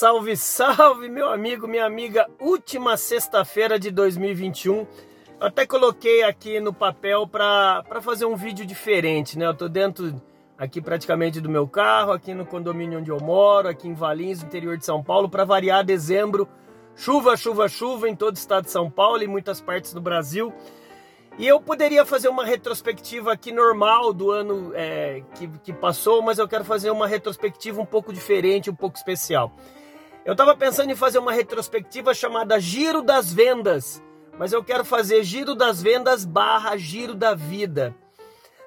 Salve, salve, meu amigo, minha amiga. Última sexta-feira de 2021. Eu até coloquei aqui no papel para fazer um vídeo diferente, né? Eu tô dentro aqui praticamente do meu carro, aqui no condomínio onde eu moro, aqui em Valinhos, interior de São Paulo, para variar dezembro. Chuva, chuva, chuva em todo o estado de São Paulo e muitas partes do Brasil. E eu poderia fazer uma retrospectiva aqui normal do ano é, que, que passou, mas eu quero fazer uma retrospectiva um pouco diferente, um pouco especial. Eu estava pensando em fazer uma retrospectiva chamada Giro das Vendas, mas eu quero fazer Giro das Vendas barra Giro da Vida.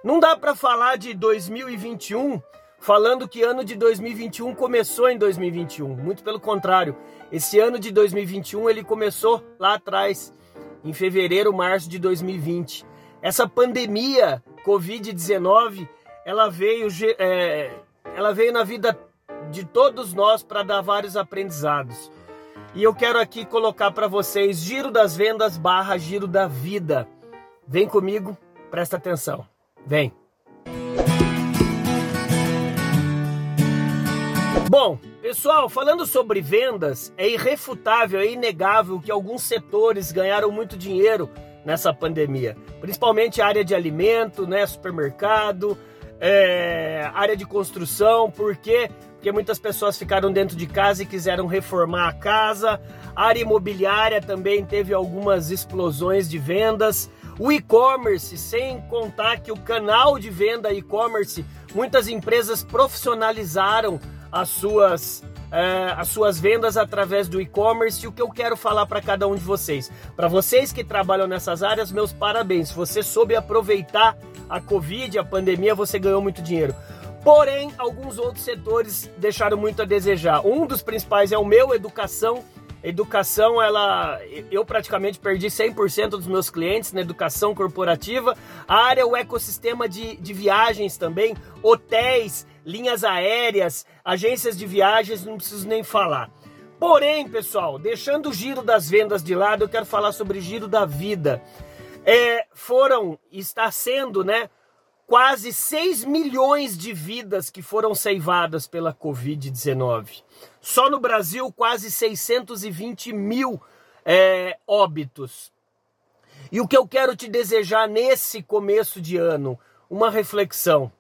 Não dá para falar de 2021 falando que ano de 2021 começou em 2021. Muito pelo contrário, esse ano de 2021 ele começou lá atrás em fevereiro, março de 2020. Essa pandemia Covid-19, ela veio, é, ela veio na vida de todos nós para dar vários aprendizados. E eu quero aqui colocar para vocês Giro das Vendas barra Giro da Vida. Vem comigo, presta atenção. Vem. Bom, pessoal, falando sobre vendas, é irrefutável, é inegável que alguns setores ganharam muito dinheiro nessa pandemia, principalmente a área de alimento, né, supermercado, é, área de construção, por quê? Porque muitas pessoas ficaram dentro de casa e quiseram reformar a casa. A área imobiliária também teve algumas explosões de vendas. O e-commerce, sem contar que o canal de venda e-commerce, muitas empresas profissionalizaram as suas é, as suas vendas através do e-commerce. E o que eu quero falar para cada um de vocês, para vocês que trabalham nessas áreas, meus parabéns. Você soube aproveitar a Covid, a pandemia, você ganhou muito dinheiro. Porém, alguns outros setores deixaram muito a desejar. Um dos principais é o meu, educação. Educação, ela, eu praticamente perdi 100% dos meus clientes na educação corporativa. A área, o ecossistema de, de viagens também, hotéis, linhas aéreas, agências de viagens, não preciso nem falar. Porém, pessoal, deixando o giro das vendas de lado, eu quero falar sobre o giro da vida. É, foram, está sendo, né, quase 6 milhões de vidas que foram ceivadas pela Covid-19. Só no Brasil, quase 620 mil é, óbitos. E o que eu quero te desejar nesse começo de ano? Uma reflexão.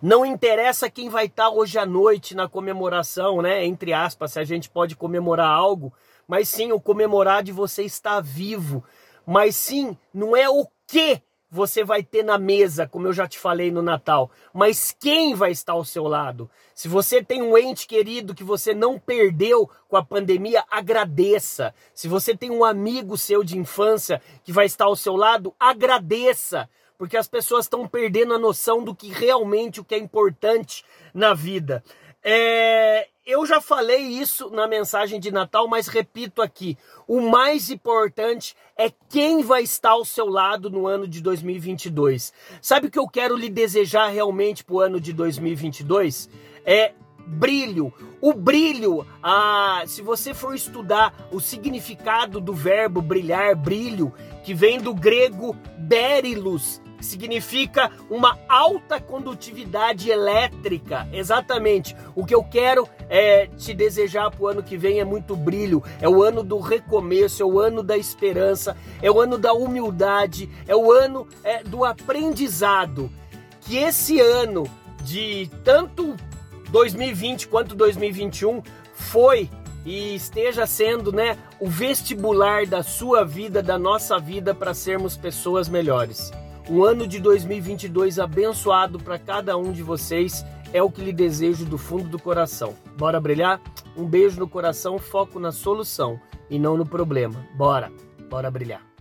Não interessa quem vai estar hoje à noite na comemoração, né? Entre aspas, se a gente pode comemorar algo, mas sim o comemorar de você estar vivo. Mas sim, não é o que você vai ter na mesa, como eu já te falei no Natal, mas quem vai estar ao seu lado? Se você tem um ente querido que você não perdeu com a pandemia, agradeça. Se você tem um amigo seu de infância que vai estar ao seu lado, agradeça porque as pessoas estão perdendo a noção do que realmente o que é importante na vida. É, eu já falei isso na mensagem de Natal, mas repito aqui: o mais importante é quem vai estar ao seu lado no ano de 2022. Sabe o que eu quero lhe desejar realmente para o ano de 2022? É brilho. O brilho, ah, se você for estudar o significado do verbo brilhar, brilho, que vem do grego berilus, significa uma alta condutividade elétrica. Exatamente. O que eu quero é te desejar para o ano que vem é muito brilho. É o ano do recomeço, é o ano da esperança, é o ano da humildade, é o ano é, do aprendizado. Que esse ano de tanto 2020 quanto 2021 foi e esteja sendo, né, o vestibular da sua vida, da nossa vida para sermos pessoas melhores. Um ano de 2022 abençoado para cada um de vocês é o que lhe desejo do fundo do coração. Bora brilhar? Um beijo no coração, foco na solução e não no problema. Bora, bora brilhar.